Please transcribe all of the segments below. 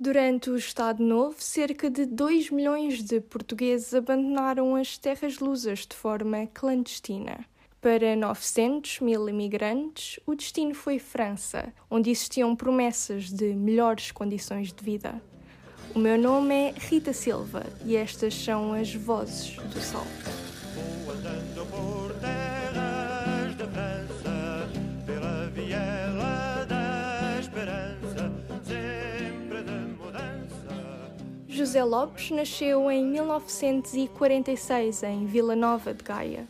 Durante o Estado Novo, cerca de 2 milhões de portugueses abandonaram as terras lusas de forma clandestina. Para 900 mil imigrantes, o destino foi França, onde existiam promessas de melhores condições de vida. O meu nome é Rita Silva e estas são as Vozes do Sol. José Lopes nasceu em 1946 em Vila Nova de Gaia.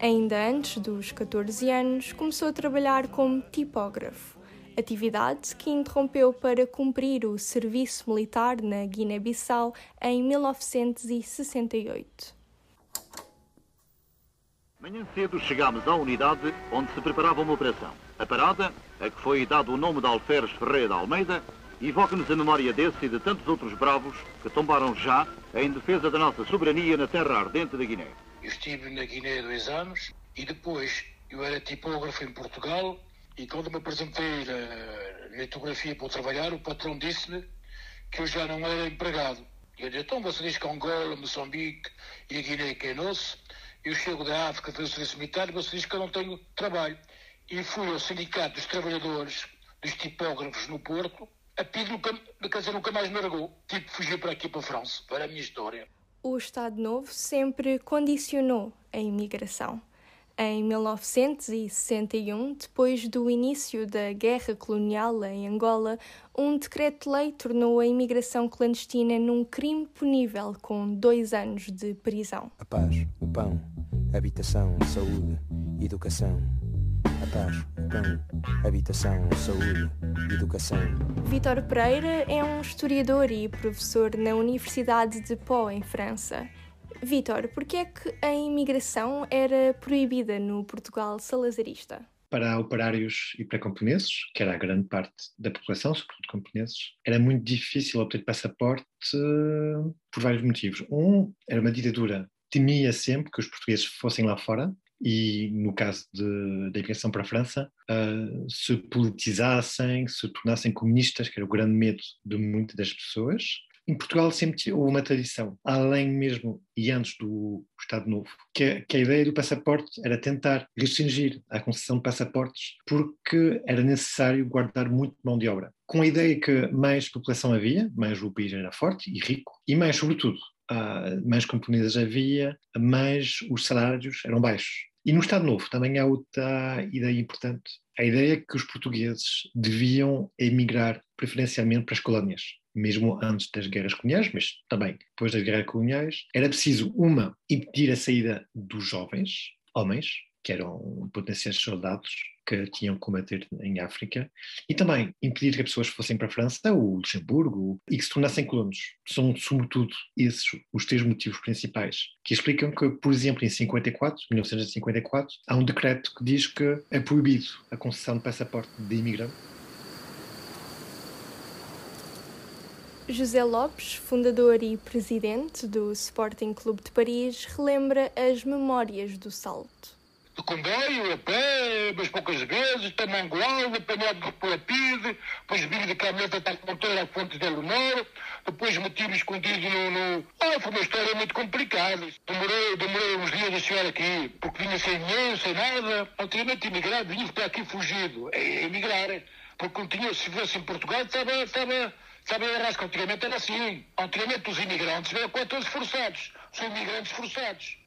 Ainda antes dos 14 anos, começou a trabalhar como tipógrafo, atividade que interrompeu para cumprir o serviço militar na Guiné-Bissau em 1968. Manhã cedo chegámos à unidade onde se preparava uma operação. A parada, a que foi dado o nome de Alferes Ferreira de Almeida, Evoca-nos a memória desse e de tantos outros bravos que tombaram já em defesa da nossa soberania na terra ardente da Guiné. Eu estive na Guiné dois anos e depois eu era tipógrafo em Portugal e quando me apresentei na litografia para trabalhar, o patrão disse-me que eu já não era empregado. Eu disse, então você diz que Angola, Moçambique e a Guiné que é nosso, eu chego da África, fazer o serviço militar e você diz que eu não tenho trabalho. E fui ao Sindicato dos Trabalhadores dos Tipógrafos no Porto a PID nunca, quer dizer, nunca mais me largou. Tive que fugir para aqui para a França. Para a minha história. O Estado Novo sempre condicionou a imigração. Em 1961, depois do início da guerra colonial em Angola, um decreto-lei tornou a imigração clandestina num crime punível com dois anos de prisão. A paz, o pão, a habitação, a saúde, a educação paz, pão, habitação, saúde, educação. Vítor Pereira é um historiador e professor na Universidade de Pau, em França. Vítor, por que é que a imigração era proibida no Portugal salazarista? Para operários e para camponeses, que era a grande parte da população, sobretudo camponeses, era muito difícil obter passaporte uh, por vários motivos. Um, era uma ditadura temia sempre que os portugueses fossem lá fora e, no caso da imigração para a França, uh, se politizassem, se tornassem comunistas, que era o grande medo de muitas das pessoas. Em Portugal sempre houve uma tradição, além mesmo e antes do Estado Novo, que, que, a ideia do passaporte era tentar restringir a concessão de passaportes porque era necessário guardar muito mão de obra. Com a ideia que mais população havia, mais o país era forte e rico, e mais, sobretudo, mais camponesas havia, mais os salários eram baixos. E no Estado Novo também há outra ideia importante. A ideia é que os portugueses deviam emigrar preferencialmente para as colónias, mesmo antes das guerras coloniais, mas também depois das guerras coloniais. Era preciso, uma, impedir a saída dos jovens, homens, que eram potenciais soldados, que tinham que combater em África, e também impedir que as pessoas fossem para a França ou Luxemburgo e que se tornassem colonos. São, sobretudo, esses os três motivos principais que explicam que, por exemplo, em 54, 1954, há um decreto que diz que é proibido a concessão de passaporte de imigrante José Lopes, fundador e presidente do Sporting Clube de Paris, relembra as memórias do salto de comboio, a pé, mas poucas vezes, para Mangualde, apanhado por Lapide, depois vim de caminhonete até a fonte de Leonor, depois meti-me escondido no, no... Ah, foi uma história muito complicada. Demorei, demorei uns dias a chegar aqui, porque vinha sem dinheiro, sem nada. Antigamente imigrado, vinha para aqui fugido. Emigrar, porque tinha, se vivesse em Portugal, estava... estava Sabe, a antigamente era assim. Antigamente os imigrantes eram todos forçados. São imigrantes forçados.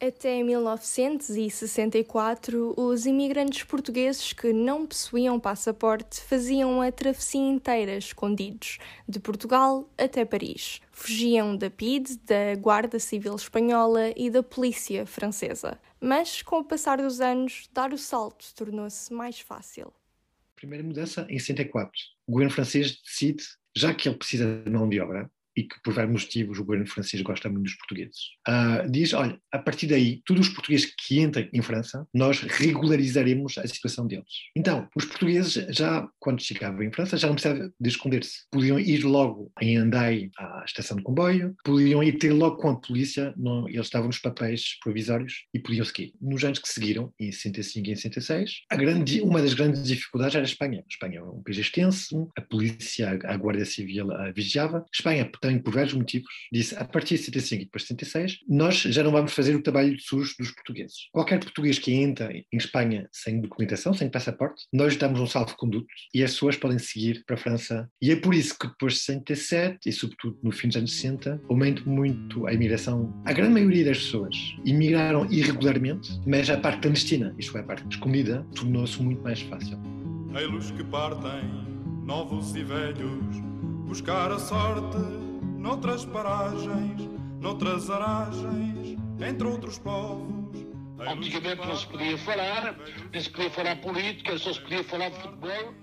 Até 1964, os imigrantes portugueses que não possuíam passaporte faziam a travessia inteira escondidos, de Portugal até Paris. Fugiam da PID, da Guarda Civil Espanhola e da Polícia Francesa. Mas, com o passar dos anos, dar o salto tornou-se mais fácil. Primeira mudança em 64. O governo francês decide, já que ele precisa de mão de obra, e que por vários motivos o governo francês gosta muito dos portugueses. Uh, diz, olha, a partir daí, todos os portugueses que entrem em França, nós regularizaremos a situação deles. Então, os portugueses já, quando chegavam em França, já não precisavam de esconder-se. Podiam ir logo em Andai à estação de comboio, podiam ir ter logo com a polícia, não, eles estavam nos papéis provisórios e podiam seguir. Nos anos que seguiram, em 65 e em 66, a grande, uma das grandes dificuldades era a Espanha. A Espanha é um país extenso, a polícia, a Guarda Civil a vigiava. A Espanha, por vários motivos, disse a partir de 75 e depois de 76, nós já não vamos fazer o trabalho sujo dos portugueses. Qualquer português que entra em Espanha sem documentação, sem passaporte, nós damos um salvo-conduto e as pessoas podem seguir para a França. E é por isso que depois de 67 e sobretudo no fim dos anos 60, aumenta muito a imigração. A grande maioria das pessoas imigraram irregularmente, mas a parte clandestina, isto é, a parte escondida, tornou-se muito mais fácil. Ei-los que partem, novos e velhos, buscar a sorte noutras paragens, noutras aragens, entre outros povos. Antigamente não se podia falar, nem se podia falar política, só se podia falar de futebol.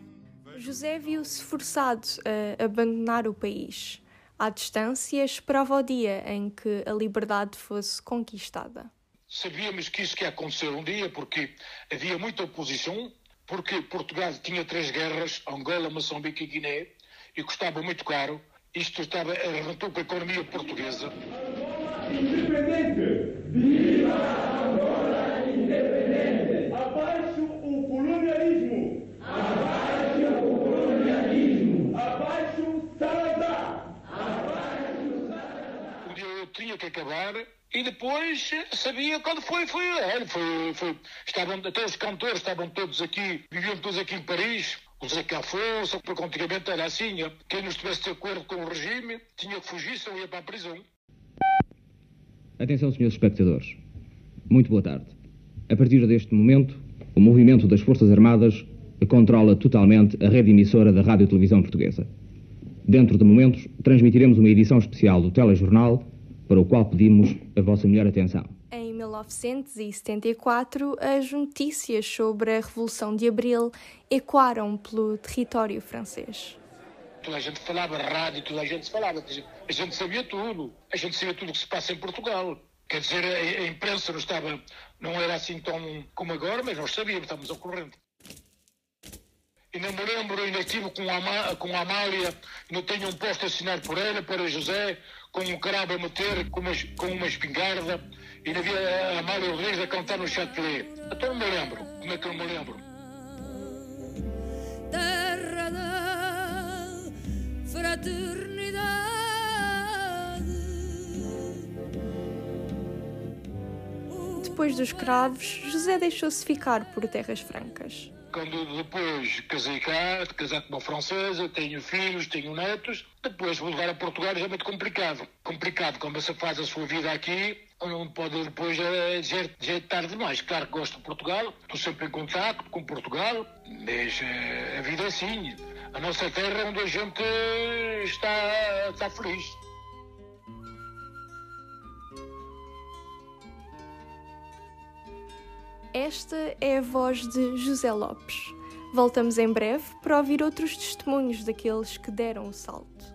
José viu-se forçado a abandonar o país. À distância, esperava o dia em que a liberdade fosse conquistada. Sabíamos que isso ia acontecer um dia, porque havia muita oposição, porque Portugal tinha três guerras, Angola, Moçambique e Guiné, e custava muito caro. Isto estava, arrebentou com a economia portuguesa. Independente! Viva Angola independente! Abaixo o colonialismo! Abaixo o colonialismo! Abaixo Salazar! Abaixo Salazar! Um dia eu tinha que acabar e depois sabia quando foi, foi, foi, foi, estavam, até os cantores estavam todos aqui, viviam todos aqui em Paris, o Zé Afonso, porque antigamente era assim, quem não estivesse de acordo com o regime tinha que fugir, senão ia para a prisão. Atenção, senhores espectadores. Muito boa tarde. A partir deste momento, o movimento das Forças Armadas controla totalmente a rede emissora da Rádio e Televisão Portuguesa. Dentro de momentos, transmitiremos uma edição especial do telejornal, para o qual pedimos a vossa melhor atenção. Em 1974, as notícias sobre a Revolução de Abril ecoaram pelo território francês. Toda a gente falava rádio, toda a gente falava, a gente sabia tudo, a gente sabia tudo o que se passa em Portugal. Quer dizer, a imprensa não estava, não era assim tão como agora, mas nós sabíamos, estávamos ao corrente. Ainda me lembro, ainda estive com a, com a Amália, não tenho um posto assinado por ela, para José, com um cravo a meter, com uma, com uma espingarda, e ainda havia a Amália Rodrigues a cantar no Châtelet. Então não me lembro, como é que eu não me lembro? Terra da fraternidade. Depois dos cravos, José deixou-se ficar por terras francas quando depois casei cá, casar com uma francesa, tenho filhos, tenho netos, depois voltar a Portugal é muito complicado. Complicado, como você faz a sua vida aqui, não pode depois é, tarde demais. Claro que gosto de Portugal, estou sempre em contato com Portugal, mas a vida é assim. A nossa terra é onde a gente está, está feliz. Esta é a voz de José Lopes. Voltamos em breve para ouvir outros testemunhos daqueles que deram o salto.